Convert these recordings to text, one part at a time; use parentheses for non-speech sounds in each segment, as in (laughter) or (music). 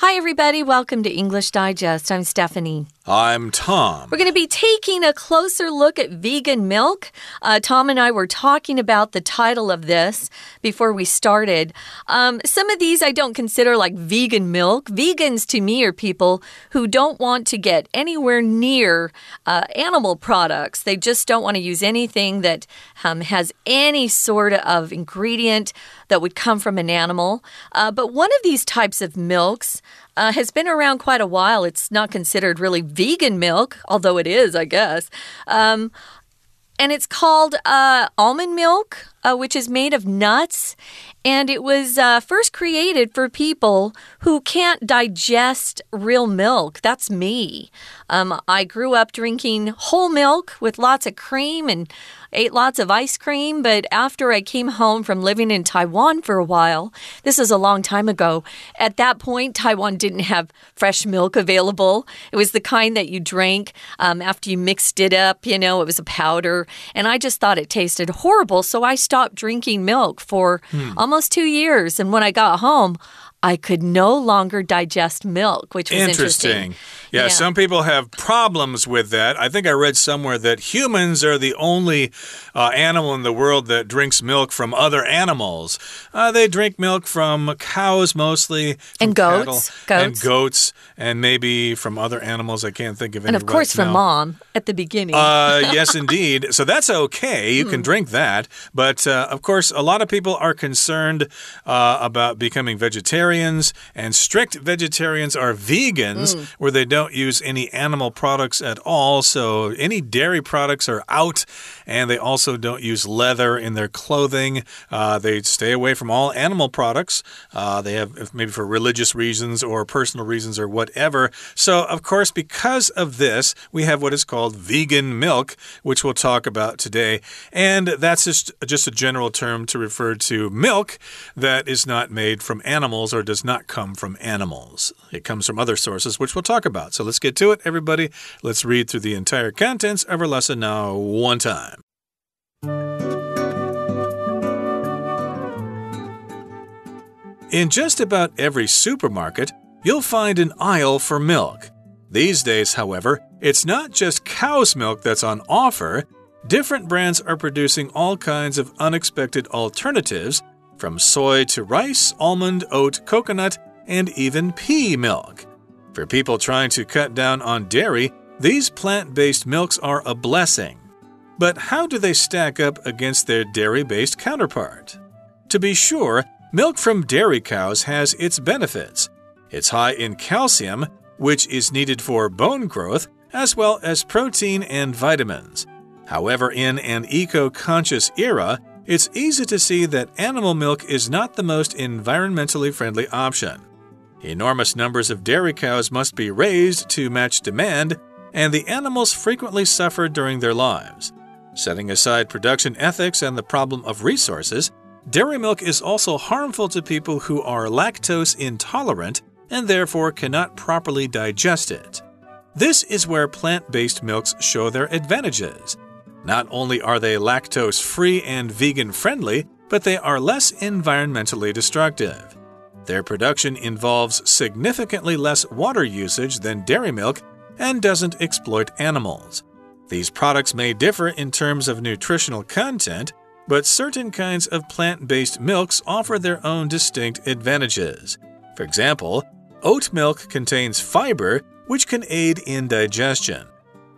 Hi, everybody. Welcome to English Digest. I'm Stephanie. I'm Tom. We're going to be taking a closer look at vegan milk. Uh, Tom and I were talking about the title of this before we started. Um, some of these I don't consider like vegan milk. Vegans to me are people who don't want to get anywhere near uh, animal products. They just don't want to use anything that um, has any sort of ingredient that would come from an animal. Uh, but one of these types of milks uh, has been around quite a while. It's not considered really vegan milk, although it is, I guess. Um, and it's called uh, almond milk, uh, which is made of nuts. And it was uh, first created for people who can't digest real milk. That's me. Um, I grew up drinking whole milk with lots of cream and ate lots of ice cream, but after I came home from living in Taiwan for a while, this is a long time ago, at that point, Taiwan didn't have fresh milk available. It was the kind that you drank um, after you mixed it up, you know, it was a powder. And I just thought it tasted horrible, so I stopped drinking milk for hmm. almost two years. And when I got home, I could no longer digest milk, which was interesting. interesting. Yeah, yeah, some people have problems with that. I think I read somewhere that humans are the only uh, animal in the world that drinks milk from other animals. Uh, they drink milk from cows mostly, and goats, goats, and goats, and maybe from other animals. I can't think of any. And of course, right from mom at the beginning. uh, (laughs) yes, indeed. So that's okay. You can hmm. drink that, but uh, of course, a lot of people are concerned uh, about becoming vegetarians, and strict vegetarians are vegans, mm. where they don't use any animal products at all. So any dairy products are out, and they also don't use leather in their clothing. Uh, they stay away from all animal products. Uh, they have maybe for religious reasons or personal reasons or whatever. So, of course, because of this, we have what is called vegan milk, which we'll talk about today. And that's just, just a general term to refer to milk that is not made from animals or does not come from animals. It comes from other sources, which we'll talk about. So let's get to it, everybody. Let's read through the entire contents of our lesson now, one time. In just about every supermarket, you'll find an aisle for milk. These days, however, it's not just cow's milk that's on offer. Different brands are producing all kinds of unexpected alternatives, from soy to rice, almond, oat, coconut, and even pea milk. For people trying to cut down on dairy, these plant based milks are a blessing. But how do they stack up against their dairy based counterpart? To be sure, milk from dairy cows has its benefits. It's high in calcium, which is needed for bone growth, as well as protein and vitamins. However, in an eco conscious era, it's easy to see that animal milk is not the most environmentally friendly option. Enormous numbers of dairy cows must be raised to match demand, and the animals frequently suffer during their lives. Setting aside production ethics and the problem of resources, dairy milk is also harmful to people who are lactose intolerant and therefore cannot properly digest it. This is where plant based milks show their advantages. Not only are they lactose free and vegan friendly, but they are less environmentally destructive. Their production involves significantly less water usage than dairy milk and doesn't exploit animals. These products may differ in terms of nutritional content, but certain kinds of plant based milks offer their own distinct advantages. For example, oat milk contains fiber, which can aid in digestion.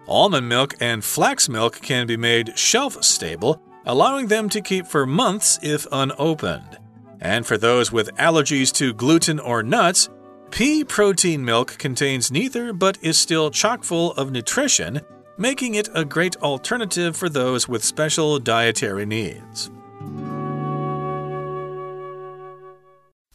Almond milk and flax milk can be made shelf stable, allowing them to keep for months if unopened. And for those with allergies to gluten or nuts, pea protein milk contains neither but is still chock full of nutrition, making it a great alternative for those with special dietary needs.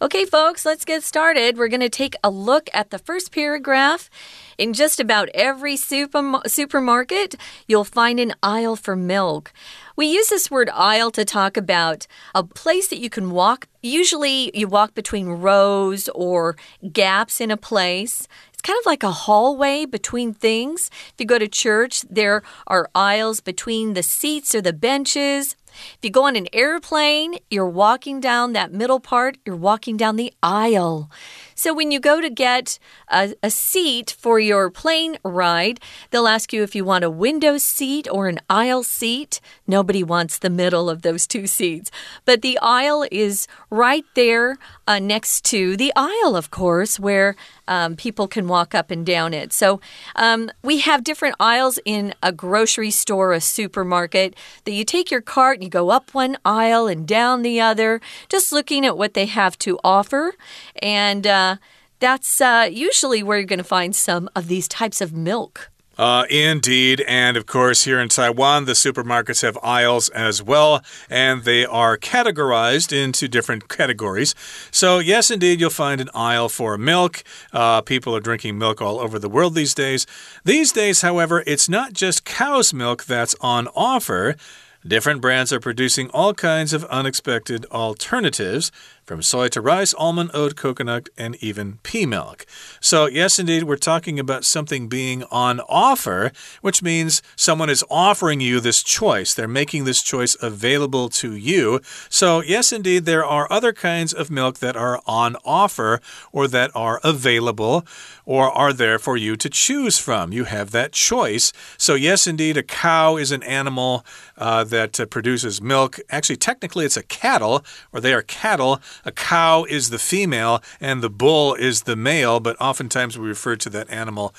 Okay, folks, let's get started. We're going to take a look at the first paragraph. In just about every super, supermarket, you'll find an aisle for milk. We use this word aisle to talk about a place that you can walk. Usually, you walk between rows or gaps in a place kind of like a hallway between things. If you go to church, there are aisles between the seats or the benches. If you go on an airplane, you're walking down that middle part, you're walking down the aisle. So when you go to get a, a seat for your plane ride, they'll ask you if you want a window seat or an aisle seat. Nobody wants the middle of those two seats. But the aisle is right there uh, next to the aisle, of course, where um, people can walk up and down it. So um, we have different aisles in a grocery store, a supermarket, that you take your cart and you go up one aisle and down the other, just looking at what they have to offer. And uh, that's uh, usually where you're going to find some of these types of milk. Uh, indeed. And of course, here in Taiwan, the supermarkets have aisles as well, and they are categorized into different categories. So, yes, indeed, you'll find an aisle for milk. Uh, people are drinking milk all over the world these days. These days, however, it's not just cow's milk that's on offer. Different brands are producing all kinds of unexpected alternatives from soy to rice, almond, oat, coconut, and even pea milk. So, yes, indeed, we're talking about something being on offer, which means someone is offering you this choice. They're making this choice available to you. So, yes, indeed, there are other kinds of milk that are on offer or that are available or are there for you to choose from. You have that choice. So, yes, indeed, a cow is an animal uh, that uh, produces milk. Actually, technically, it's a cattle, or they are cattle. A cow is the female and the bull is the male, but oftentimes we refer to that animal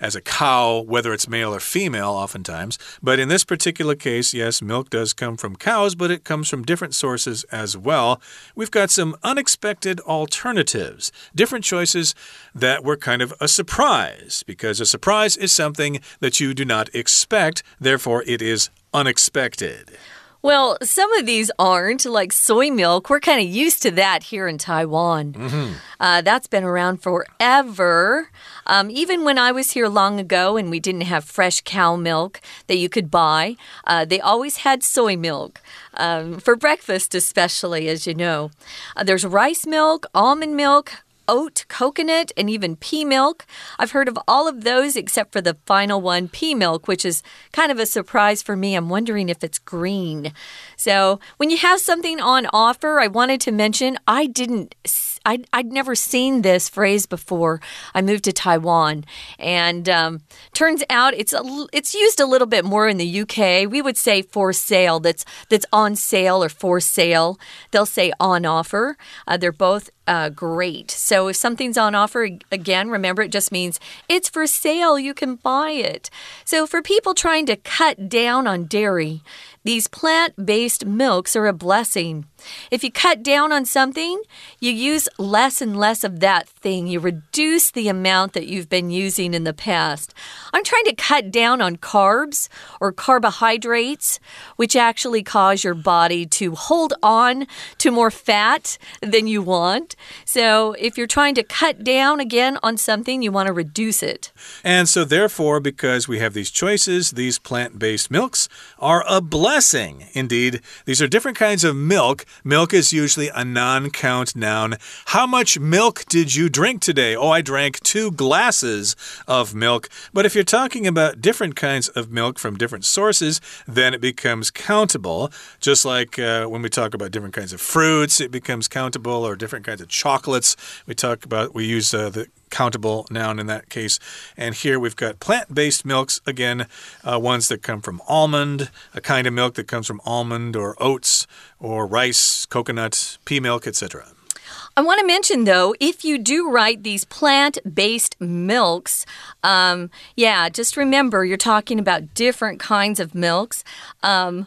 as a cow, whether it's male or female, oftentimes. But in this particular case, yes, milk does come from cows, but it comes from different sources as well. We've got some unexpected alternatives, different choices that were kind of a surprise, because a surprise is something that you do not expect, therefore, it is unexpected. Well, some of these aren't, like soy milk. We're kind of used to that here in Taiwan. Mm -hmm. uh, that's been around forever. Um, even when I was here long ago and we didn't have fresh cow milk that you could buy, uh, they always had soy milk. Um, for breakfast, especially, as you know. Uh, there's rice milk, almond milk, oat, coconut, and even pea milk. I've heard of all of those except for the final one, pea milk, which is kind of a surprise for me. I'm wondering if it's green. So, when you have something on offer, I wanted to mention I didn't I'd, I'd never seen this phrase before. I moved to Taiwan, and um, turns out it's a, it's used a little bit more in the UK. We would say for sale. That's that's on sale or for sale. They'll say on offer. Uh, they're both uh, great. So if something's on offer, again, remember it just means it's for sale. You can buy it. So for people trying to cut down on dairy, these plant based milks are a blessing. If you cut down on something, you use less and less of that thing. You reduce the amount that you've been using in the past. I'm trying to cut down on carbs or carbohydrates, which actually cause your body to hold on to more fat than you want. So, if you're trying to cut down again on something, you want to reduce it. And so, therefore, because we have these choices, these plant based milks are a blessing. Indeed, these are different kinds of milk Milk is usually a non count noun. How much milk did you drink today? Oh, I drank two glasses of milk. But if you're talking about different kinds of milk from different sources, then it becomes countable. Just like uh, when we talk about different kinds of fruits, it becomes countable, or different kinds of chocolates. We talk about, we use uh, the countable noun in that case. And here we've got plant based milks, again, uh, ones that come from almond, a kind of milk that comes from almond or oats or rice, coconut, pea milk, etc. I want to mention, though, if you do write these plant based milks, um, yeah, just remember you're talking about different kinds of milks. Um,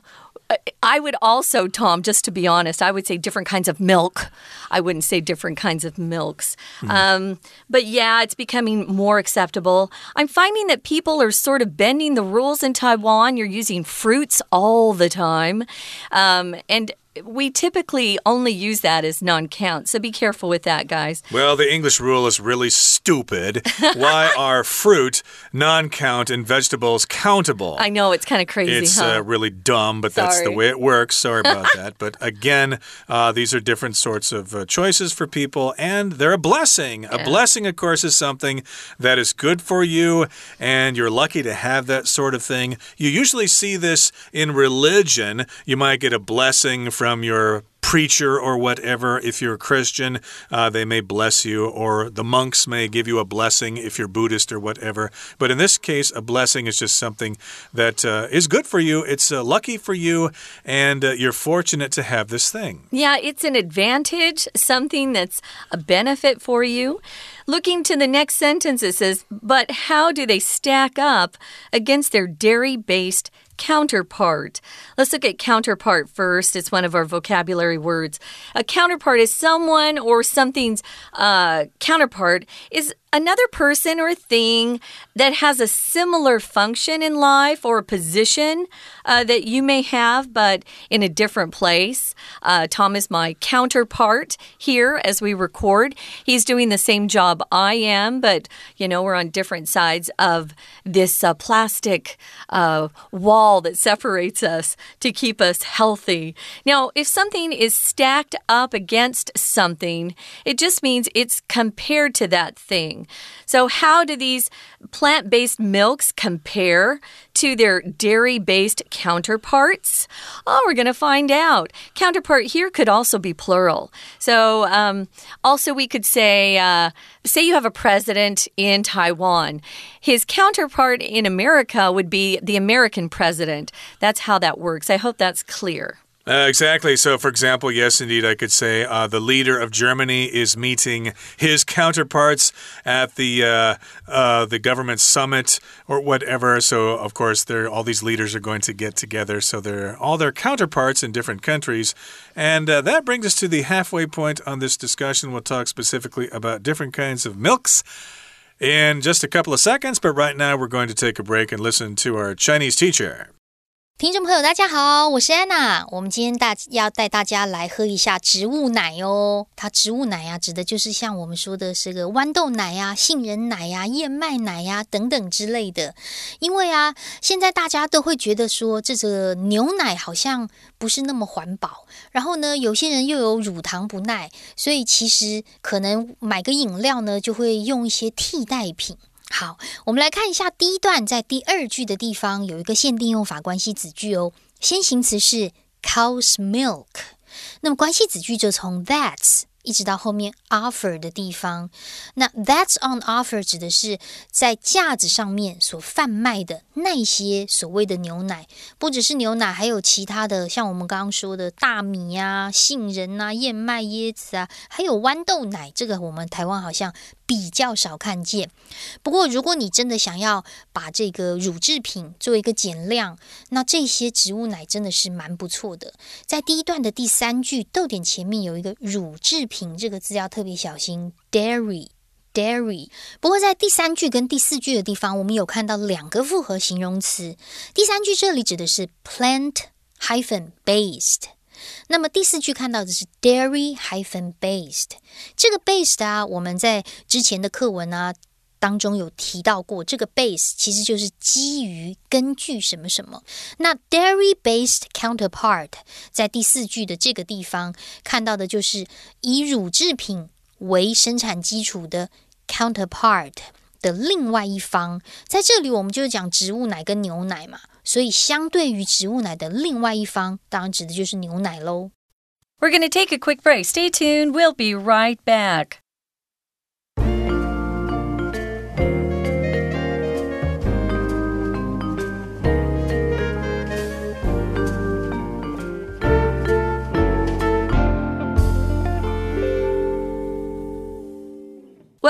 I would also, Tom, just to be honest, I would say different kinds of milk. I wouldn't say different kinds of milks. Mm. Um, but yeah, it's becoming more acceptable. I'm finding that people are sort of bending the rules in Taiwan. You're using fruits all the time. Um, and we typically only use that as non count. So be careful with that, guys. Well, the English rule is really stupid. Why (laughs) are fruit non count and vegetables countable? I know, it's kind of crazy. It's huh? uh, really dumb, but Sorry. that's the way it works. Sorry about (laughs) that. But again, uh, these are different sorts of uh, choices for people, and they're a blessing. Yeah. A blessing, of course, is something that is good for you, and you're lucky to have that sort of thing. You usually see this in religion. You might get a blessing from your preacher or whatever. If you're a Christian, uh, they may bless you, or the monks may give you a blessing if you're Buddhist or whatever. But in this case, a blessing is just something that uh, is good for you. It's uh, lucky for you, and uh, you're fortunate to have this thing. Yeah, it's an advantage, something that's a benefit for you. Looking to the next sentence, it says, But how do they stack up against their dairy based counterpart. Let's look at counterpart first. It's one of our vocabulary words. A counterpart is someone or something's uh, counterpart is another person or thing that has a similar function in life or a position uh, that you may have, but in a different place. Uh, Tom is my counterpart here as we record. He's doing the same job I am, but you know, we're on different sides of this uh, plastic uh, wall that separates us to keep us healthy. Now, if something is stacked up against something, it just means it's compared to that thing. So, how do these plant based milks compare to their dairy based counterparts? Oh, we're going to find out. Counterpart here could also be plural. So, um, also, we could say, uh, say you have a president in Taiwan. His counterpart in America would be the American president. That's how that works. I hope that's clear. Uh, exactly. So, for example, yes, indeed, I could say uh, the leader of Germany is meeting his counterparts at the uh, uh the government summit or whatever. So, of course, there all these leaders are going to get together. So, they're all their counterparts in different countries, and uh, that brings us to the halfway point on this discussion. We'll talk specifically about different kinds of milks in just a couple of seconds. But right now, we're going to take a break and listen to our Chinese teacher. 听众朋友，大家好，我是安娜。我们今天大要带大家来喝一下植物奶哦。它植物奶呀，指的就是像我们说的是个豌豆奶呀、杏仁奶呀、燕麦奶呀等等之类的。因为啊，现在大家都会觉得说，这个牛奶好像不是那么环保。然后呢，有些人又有乳糖不耐，所以其实可能买个饮料呢，就会用一些替代品。好，我们来看一下第一段，在第二句的地方有一个限定用法关系子句哦。先行词是 cow's milk，那么关系子句就从 that's。一直到后面 offer 的地方，那 that's on offer 指的是在架子上面所贩卖的那些所谓的牛奶，不只是牛奶，还有其他的，像我们刚刚说的大米啊、杏仁啊、燕麦、椰子啊，还有豌豆奶，这个我们台湾好像比较少看见。不过，如果你真的想要把这个乳制品做一个减量，那这些植物奶真的是蛮不错的。在第一段的第三句逗点前面有一个乳制。品这个字要特别小心，dairy，dairy。不过在第三句跟第四句的地方，我们有看到两个复合形容词。第三句这里指的是 plant hyphen based，那么第四句看到的是 dairy hyphen based。这个 based 啊，我们在之前的课文啊。当中有提到过，这个 base 其实就是基于、根据什么什么。那 dairy-based counterpart 在第四句的这个地方看到的就是以乳制品为生产基础的 counterpart 的另外一方。在这里，我们就是讲植物奶跟牛奶嘛，所以相对于植物奶的另外一方，当然指的就是牛奶喽。We're gonna take a quick break. Stay tuned. We'll be right back.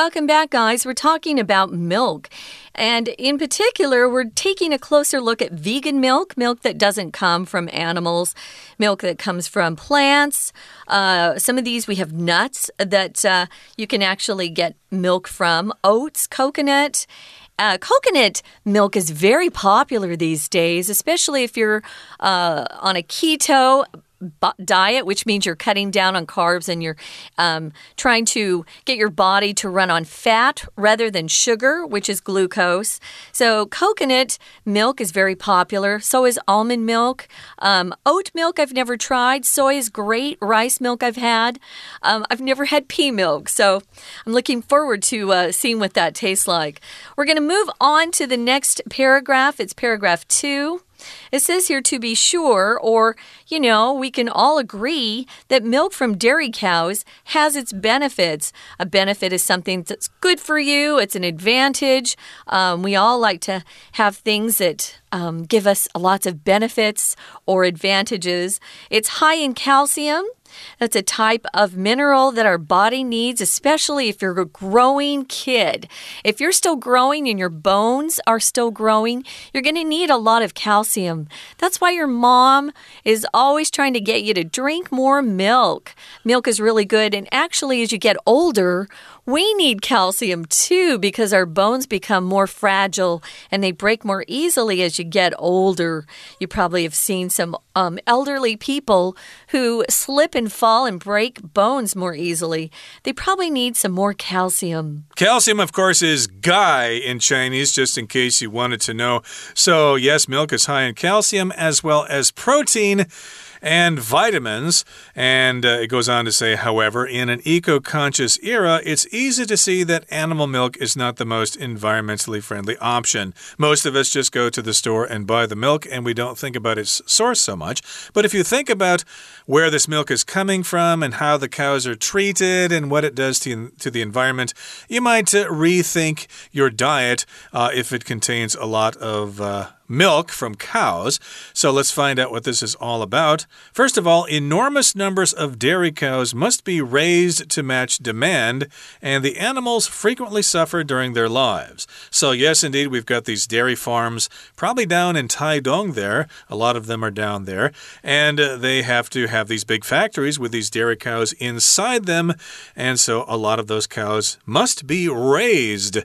Welcome back, guys. We're talking about milk. And in particular, we're taking a closer look at vegan milk, milk that doesn't come from animals, milk that comes from plants. Uh, some of these we have nuts that uh, you can actually get milk from, oats, coconut. Uh, coconut milk is very popular these days, especially if you're uh, on a keto diet, which means you're cutting down on carbs and you're um, trying to get your body to run on fat rather than sugar, which is glucose. So, coconut milk is very popular. So is almond milk. Um, oat milk, I've never tried. Soy is great. Rice milk, I've had. Um, I've never had pea milk. So, I'm looking forward to uh, seeing what that tastes like. We're going to move on to the next paragraph. It's paragraph two. It says here to be sure, or, you know, we can all agree that milk from dairy cows has its benefits. A benefit is something that's good for you, it's an advantage. Um, we all like to have things that um, give us lots of benefits or advantages. It's high in calcium. That's a type of mineral that our body needs, especially if you're a growing kid. If you're still growing and your bones are still growing, you're going to need a lot of calcium. That's why your mom is always trying to get you to drink more milk. Milk is really good. And actually, as you get older, we need calcium too because our bones become more fragile and they break more easily as you get older. You probably have seen some um, elderly people who slip and fall and break bones more easily. They probably need some more calcium. Calcium, of course, is gai in Chinese, just in case you wanted to know. So, yes, milk is high in calcium as well as protein and vitamins. And uh, it goes on to say, however, in an eco conscious era, it's easy to see that animal milk is not the most environmentally friendly option. Most of us just go to the store and buy the milk and we don't think about its source so much. But if you think about where this milk is coming from and how the cows are treated and what it does to, to the environment, you might uh, rethink your diet uh, if it contains a lot of uh, milk from cows. So let's find out what this is all about. First of all, enormous numbers of dairy cows must be raised to match demand, and the animals frequently suffer during their lives. So, yes, indeed, we've got these dairy farms, probably down in Taidong there. A lot of them are down there, and uh, they have to have these big factories with these dairy cows inside them, and so a lot of those cows must be raised.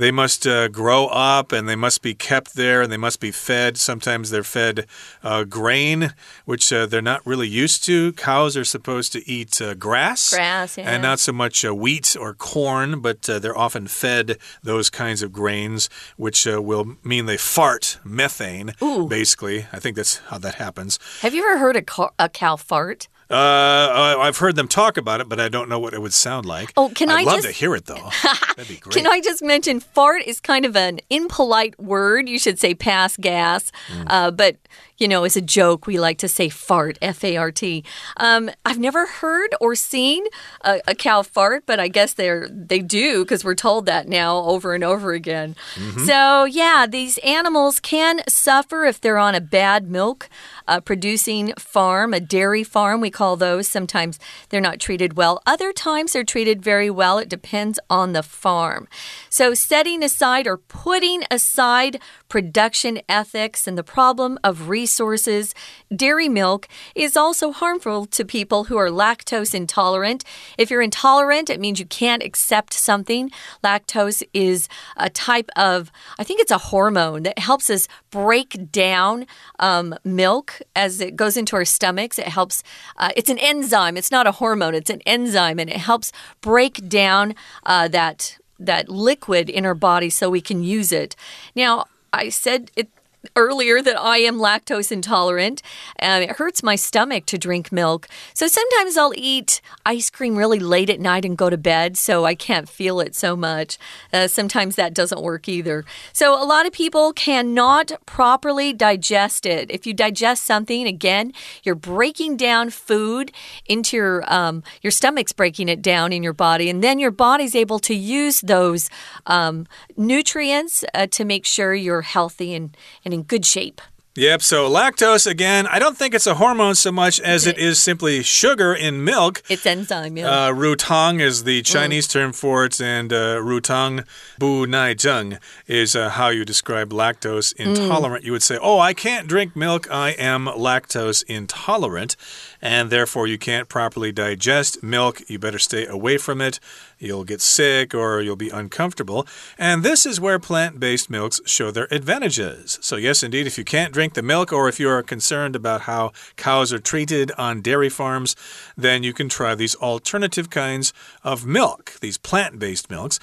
They must uh, grow up and they must be kept there and they must be fed. Sometimes they're fed uh, grain, which uh, they're not really used to. Cows are supposed to eat uh, grass, grass yeah. and not so much uh, wheat or corn, but uh, they're often fed those kinds of grains, which will mean they fart methane, Ooh. basically. I think that's how that happens. Have you ever heard a, a cow fart? Uh, I've heard them talk about it, but I don't know what it would sound like. Oh, can I'd I love just... to hear it though. (laughs) That'd be great. Can I just mention fart is kind of an impolite word. You should say pass gas, mm. uh, but you know, as a joke, we like to say fart, F A R T. Um, I've never heard or seen a, a, cow fart, but I guess they're they do because we're told that now over and over again. Mm -hmm. So yeah, these animals can suffer if they're on a bad milk uh, producing farm, a dairy farm, we call those. Sometimes they're not treated well, other times they're treated very well. It depends on the farm. So, setting aside or putting aside production ethics and the problem of resources, dairy milk is also harmful to people who are lactose intolerant. If you're intolerant, it means you can't accept something. Lactose is a type of, I think it's a hormone that helps us break down um, milk as it goes into our stomachs. It helps, uh, it's an enzyme. It's not a hormone, it's an enzyme, and it helps break down uh, that, that liquid in our body so we can use it. Now, I said it earlier that I am lactose intolerant. and it hurts my stomach to drink milk. So sometimes I'll eat ice cream really late at night and go to bed, so I can't feel it so much. Uh, sometimes that doesn't work either. So a lot of people cannot properly digest it. If you digest something, again, you're breaking down food into your um, your stomach's breaking it down in your body, and then your body's able to use those um, nutrients uh, to make sure you're healthy and, and and in good shape. Yep, so lactose, again, I don't think it's a hormone so much as it is simply sugar in milk. It's enzyme, yeah. Uh, rutang is the Chinese mm. term for it, and uh, rutang bu nai zheng is uh, how you describe lactose intolerant. Mm. You would say, Oh, I can't drink milk, I am lactose intolerant and therefore you can't properly digest milk. You better stay away from it. You'll get sick or you'll be uncomfortable. And this is where plant based milks show their advantages. So, yes, indeed, if you can't drink the milk or if you are concerned about how cows are treated on dairy farms, then you can try these alternative kinds of milk, these plant based milks.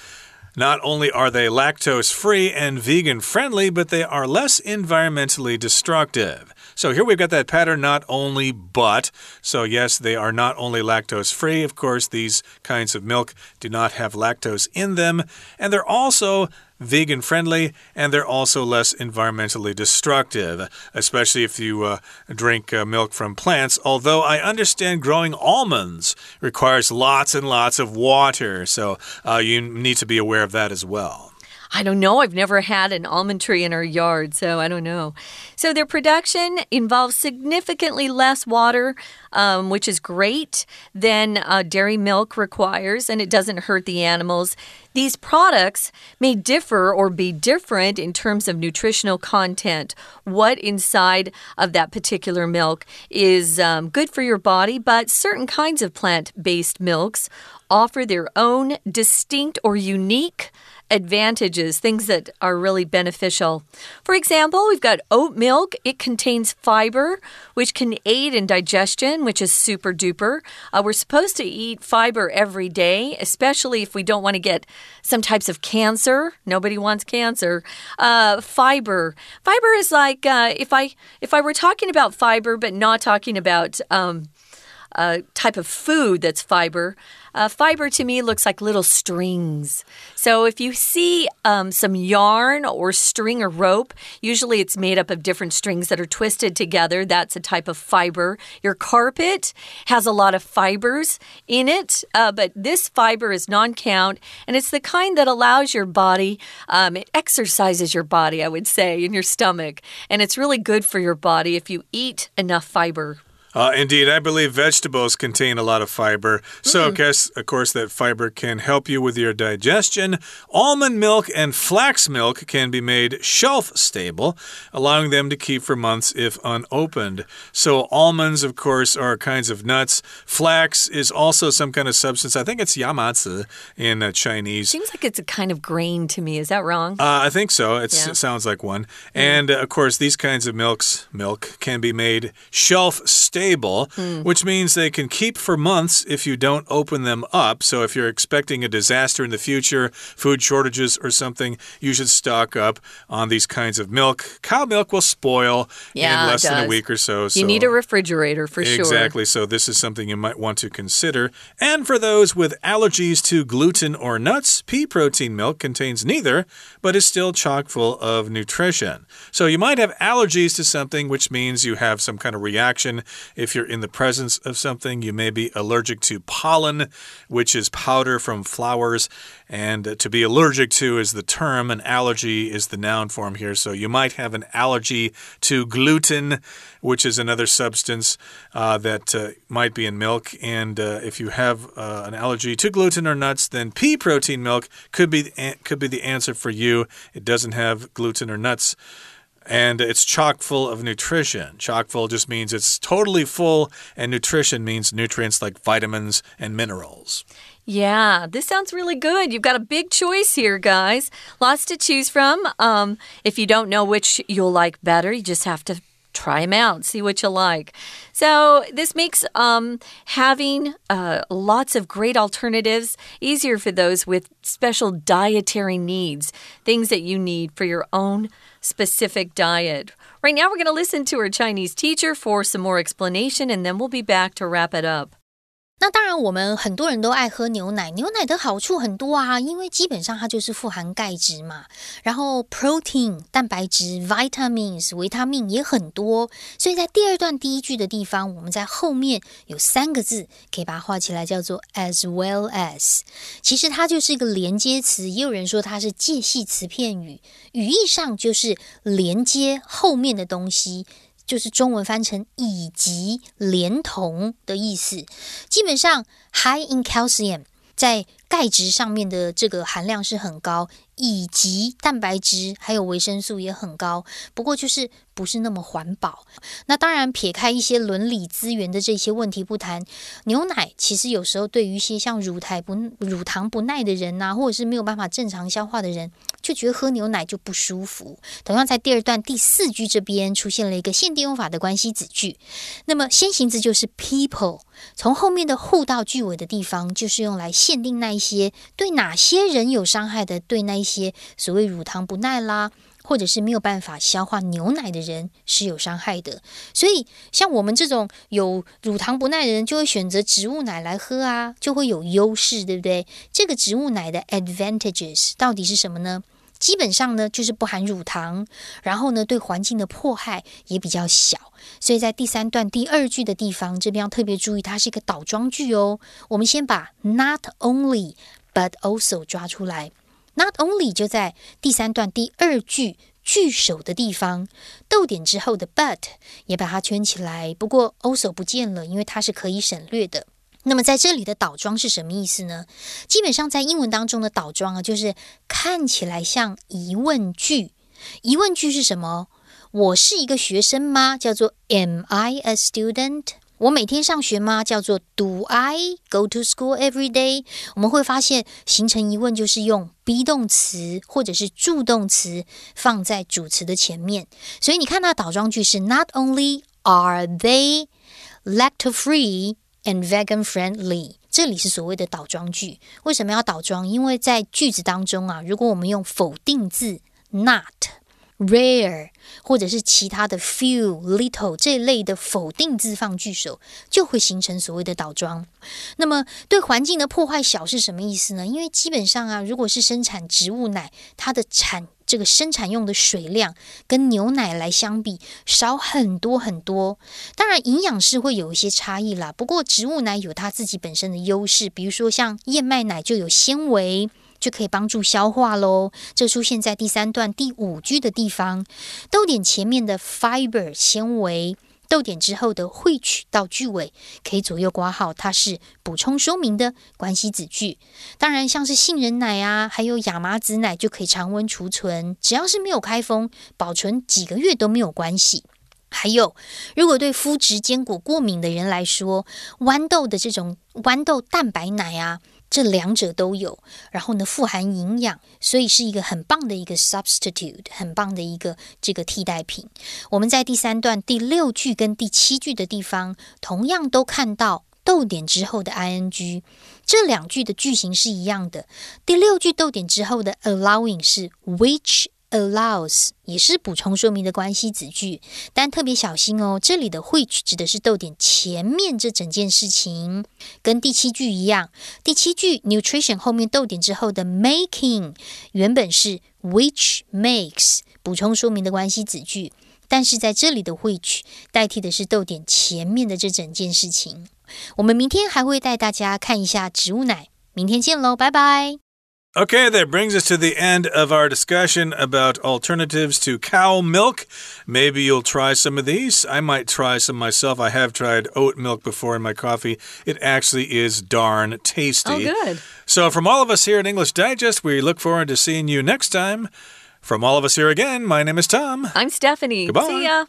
Not only are they lactose free and vegan friendly, but they are less environmentally destructive. So here we've got that pattern not only but. So, yes, they are not only lactose free. Of course, these kinds of milk do not have lactose in them. And they're also vegan friendly, and they're also less environmentally destructive, especially if you uh, drink uh, milk from plants. Although I understand growing almonds requires lots and lots of water, so uh, you need to be aware of that as well. I don't know. I've never had an almond tree in our yard, so I don't know. So their production involves significantly less water, um, which is great, than uh, dairy milk requires, and it doesn't hurt the animals. These products may differ or be different in terms of nutritional content. What inside of that particular milk is um, good for your body, but certain kinds of plant based milks offer their own distinct or unique advantages, things that are really beneficial. For example, we've got oat milk. It contains fiber, which can aid in digestion, which is super duper. Uh, we're supposed to eat fiber every day, especially if we don't want to get some types of cancer. Nobody wants cancer. Uh, fiber. Fiber is like uh, if I if I were talking about fiber, but not talking about um, a type of food that's fiber. Uh, fiber to me looks like little strings. So if you see um, some yarn or string or rope, usually it's made up of different strings that are twisted together. That's a type of fiber. Your carpet has a lot of fibers in it, uh, but this fiber is non count and it's the kind that allows your body, um, it exercises your body, I would say, in your stomach. And it's really good for your body if you eat enough fiber. Uh, indeed, I believe vegetables contain a lot of fiber. So, mm. guess, of course, that fiber can help you with your digestion. Almond milk and flax milk can be made shelf stable, allowing them to keep for months if unopened. So, almonds, of course, are kinds of nuts. Flax is also some kind of substance. I think it's yamatsu in uh, Chinese. Seems like it's a kind of grain to me. Is that wrong? Uh, I think so. Yeah. It sounds like one. Mm. And, uh, of course, these kinds of milks, milk can be made shelf stable stable, mm. which means they can keep for months if you don't open them up. So if you're expecting a disaster in the future, food shortages or something, you should stock up on these kinds of milk. Cow milk will spoil yeah, in less than a week or so. so. You need a refrigerator for exactly, sure. Exactly. So this is something you might want to consider. And for those with allergies to gluten or nuts, pea protein milk contains neither, but is still chock full of nutrition. So you might have allergies to something, which means you have some kind of reaction if you're in the presence of something, you may be allergic to pollen, which is powder from flowers. And to be allergic to is the term, and allergy is the noun form here. So you might have an allergy to gluten, which is another substance uh, that uh, might be in milk. And uh, if you have uh, an allergy to gluten or nuts, then pea protein milk could be could be the answer for you. It doesn't have gluten or nuts and it's chock full of nutrition. Chock full just means it's totally full, and nutrition means nutrients like vitamins and minerals. Yeah, this sounds really good. You've got a big choice here, guys. Lots to choose from. Um, if you don't know which you'll like better, you just have to try them out, see what you like. So, this makes um, having uh, lots of great alternatives easier for those with special dietary needs, things that you need for your own specific diet. Right now, we're going to listen to our Chinese teacher for some more explanation, and then we'll be back to wrap it up. 那当然，我们很多人都爱喝牛奶。牛奶的好处很多啊，因为基本上它就是富含钙质嘛。然后 protein 蛋白质，vitamins 维他命也很多。所以在第二段第一句的地方，我们在后面有三个字，可以把它画起来，叫做 as well as。其实它就是一个连接词，也有人说它是介系词片语，语义上就是连接后面的东西。就是中文翻成以及连同的意思。基本上，high in calcium 在钙质上面的这个含量是很高。以及蛋白质还有维生素也很高，不过就是不是那么环保。那当然，撇开一些伦理资源的这些问题不谈，牛奶其实有时候对于一些像乳糖不乳糖不耐的人呐，或者是没有办法正常消化的人，就觉得喝牛奶就不舒服。同样，在第二段第四句这边出现了一个限定用法的关系子句，那么先行字就是 people，从后面的互到句尾的地方，就是用来限定那一些对哪些人有伤害的，对那一。些所谓乳糖不耐啦，或者是没有办法消化牛奶的人是有伤害的。所以，像我们这种有乳糖不耐的人，就会选择植物奶来喝啊，就会有优势，对不对？这个植物奶的 advantages 到底是什么呢？基本上呢，就是不含乳糖，然后呢，对环境的迫害也比较小。所以在第三段第二句的地方，这边要特别注意，它是一个倒装句哦。我们先把 not only but also 抓出来，not only 就在第三段第二句句首的地方，逗点之后的 but 也把它圈起来。不过 also 不见了，因为它是可以省略的。那么在这里的倒装是什么意思呢？基本上在英文当中的倒装啊，就是看起来像疑问句。疑问句是什么？我是一个学生吗？叫做 Am I a student？我每天上学吗？叫做 Do I go to school every day？我们会发现形成疑问就是用 be 动词或者是助动词放在主词的前面。所以你看到倒装句是 Not only are they lactose free。and vegan friendly，这里是所谓的倒装句。为什么要倒装？因为在句子当中啊，如果我们用否定字 not、rare 或者是其他的 few、little 这类的否定字放句首，就会形成所谓的倒装。那么对环境的破坏小是什么意思呢？因为基本上啊，如果是生产植物奶，它的产这个生产用的水量跟牛奶来相比少很多很多，当然营养是会有一些差异啦。不过植物奶有它自己本身的优势，比如说像燕麦奶就有纤维，就可以帮助消化喽。这出现在第三段第五句的地方，逗点前面的 fiber 纤维。逗点之后的会取到句尾可以左右挂号，它是补充说明的关系子句。当然，像是杏仁奶啊，还有亚麻籽奶就可以常温储存，只要是没有开封，保存几个月都没有关系。还有，如果对肤质坚果过敏的人来说，豌豆的这种豌豆蛋白奶啊。这两者都有，然后呢，富含营养，所以是一个很棒的一个 substitute，很棒的一个这个替代品。我们在第三段第六句跟第七句的地方，同样都看到逗点之后的 ing，这两句的句型是一样的。第六句逗点之后的 allowing 是 which。Allows 也是补充说明的关系子句，但特别小心哦，这里的 which 指的是逗点前面这整件事情，跟第七句一样。第七句 nutrition 后面逗点之后的 making 原本是 which makes 补充说明的关系子句，但是在这里的 which 代替的是逗点前面的这整件事情。我们明天还会带大家看一下植物奶，明天见喽，拜拜。Okay, that brings us to the end of our discussion about alternatives to cow milk. Maybe you'll try some of these. I might try some myself. I have tried oat milk before in my coffee. It actually is darn tasty. Oh, good. So, from all of us here at English Digest, we look forward to seeing you next time. From all of us here again, my name is Tom. I'm Stephanie. Goodbye. See ya.